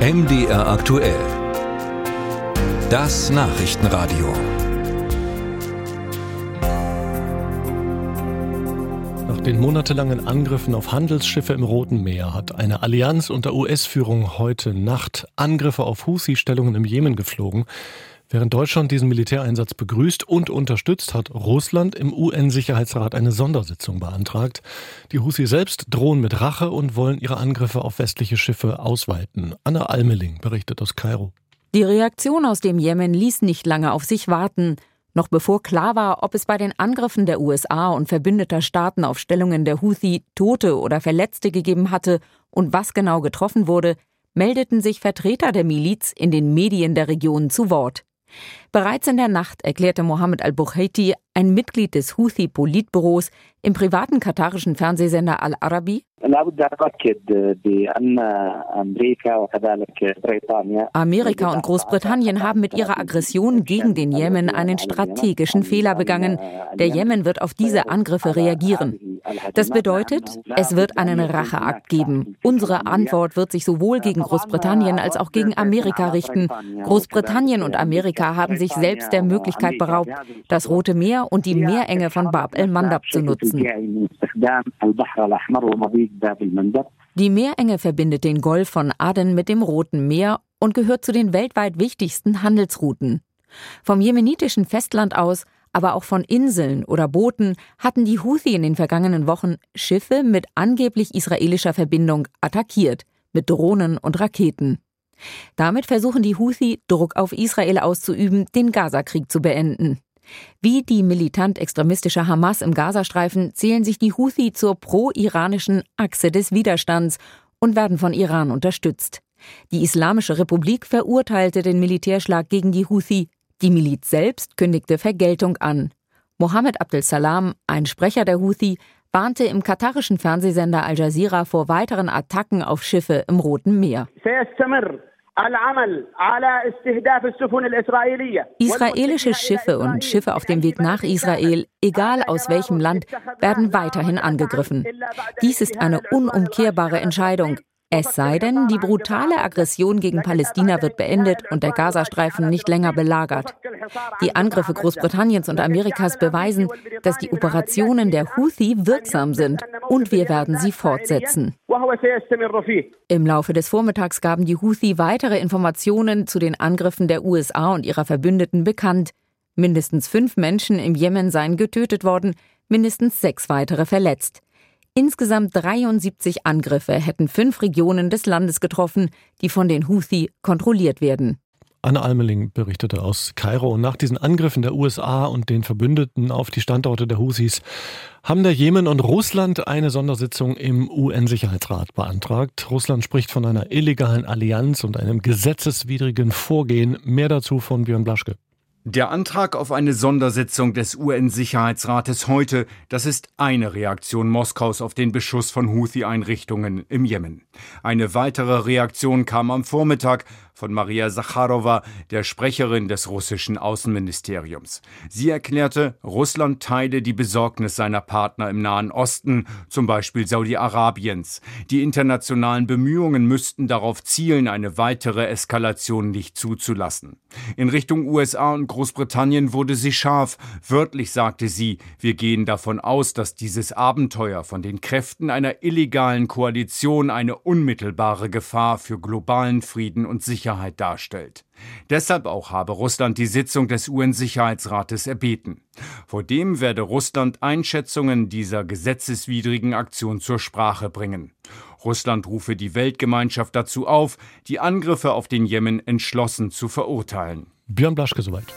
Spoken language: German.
MDR aktuell. Das Nachrichtenradio. Nach den monatelangen Angriffen auf Handelsschiffe im Roten Meer hat eine Allianz unter US-Führung heute Nacht Angriffe auf Husi-Stellungen im Jemen geflogen. Während Deutschland diesen Militäreinsatz begrüßt und unterstützt, hat Russland im UN-Sicherheitsrat eine Sondersitzung beantragt. Die Husi selbst drohen mit Rache und wollen ihre Angriffe auf westliche Schiffe ausweiten. Anna Almeling berichtet aus Kairo. Die Reaktion aus dem Jemen ließ nicht lange auf sich warten. Noch bevor klar war, ob es bei den Angriffen der USA und verbündeter Staaten auf Stellungen der Houthi Tote oder Verletzte gegeben hatte und was genau getroffen wurde, meldeten sich Vertreter der Miliz in den Medien der Region zu Wort. Bereits in der Nacht erklärte Mohammed al-Bukhaiti, ein Mitglied des Houthi-Politbüros, im privaten katarischen Fernsehsender Al-Arabi, Amerika und Großbritannien haben mit ihrer Aggression gegen den Jemen einen strategischen Fehler begangen. Der Jemen wird auf diese Angriffe reagieren. Das bedeutet, es wird einen Racheakt geben. Unsere Antwort wird sich sowohl gegen Großbritannien als auch gegen Amerika richten. Großbritannien und Amerika haben sich selbst der Möglichkeit beraubt, das Rote Meer und die Meerenge von Bab el-Mandab zu nutzen. Die Meerenge verbindet den Golf von Aden mit dem Roten Meer und gehört zu den weltweit wichtigsten Handelsrouten. Vom jemenitischen Festland aus, aber auch von Inseln oder Booten hatten die Houthi in den vergangenen Wochen Schiffe mit angeblich israelischer Verbindung attackiert, mit Drohnen und Raketen. Damit versuchen die Houthi, Druck auf Israel auszuüben, den Gazakrieg zu beenden. Wie die militant-extremistische Hamas im Gazastreifen zählen sich die Houthi zur pro-iranischen Achse des Widerstands und werden von Iran unterstützt. Die Islamische Republik verurteilte den Militärschlag gegen die Houthi. Die Miliz selbst kündigte Vergeltung an. Mohammed Abdel Salam, ein Sprecher der Houthi, warnte im katarischen Fernsehsender Al Jazeera vor weiteren Attacken auf Schiffe im Roten Meer. Israelische Schiffe und Schiffe auf dem Weg nach Israel, egal aus welchem Land, werden weiterhin angegriffen. Dies ist eine unumkehrbare Entscheidung. Es sei denn, die brutale Aggression gegen Palästina wird beendet und der Gazastreifen nicht länger belagert. Die Angriffe Großbritanniens und Amerikas beweisen, dass die Operationen der Houthi wirksam sind und wir werden sie fortsetzen. Im Laufe des Vormittags gaben die Houthi weitere Informationen zu den Angriffen der USA und ihrer Verbündeten bekannt. Mindestens fünf Menschen im Jemen seien getötet worden, mindestens sechs weitere verletzt. Insgesamt 73 Angriffe hätten fünf Regionen des Landes getroffen, die von den Houthi kontrolliert werden. Anne Almeling berichtete aus Kairo. Und nach diesen Angriffen der USA und den Verbündeten auf die Standorte der Houthis haben der Jemen und Russland eine Sondersitzung im UN-Sicherheitsrat beantragt. Russland spricht von einer illegalen Allianz und einem gesetzeswidrigen Vorgehen. Mehr dazu von Björn Blaschke. Der Antrag auf eine Sondersitzung des UN-Sicherheitsrates heute, das ist eine Reaktion Moskaus auf den Beschuss von Houthi-Einrichtungen im Jemen. Eine weitere Reaktion kam am Vormittag von Maria Sacharowa, der Sprecherin des russischen Außenministeriums. Sie erklärte, Russland teile die Besorgnis seiner Partner im Nahen Osten, zum Beispiel Saudi-Arabiens. Die internationalen Bemühungen müssten darauf zielen, eine weitere Eskalation nicht zuzulassen. In Richtung USA und Großbritannien wurde sie scharf. Wörtlich sagte sie, wir gehen davon aus, dass dieses Abenteuer von den Kräften einer illegalen Koalition eine unmittelbare Gefahr für globalen Frieden und Sicherheit darstellt. Deshalb auch habe Russland die Sitzung des UN-Sicherheitsrates erbeten. Vor dem werde Russland Einschätzungen dieser gesetzeswidrigen Aktion zur Sprache bringen. Russland rufe die Weltgemeinschaft dazu auf, die Angriffe auf den Jemen entschlossen zu verurteilen. Björn Blaschke soweit.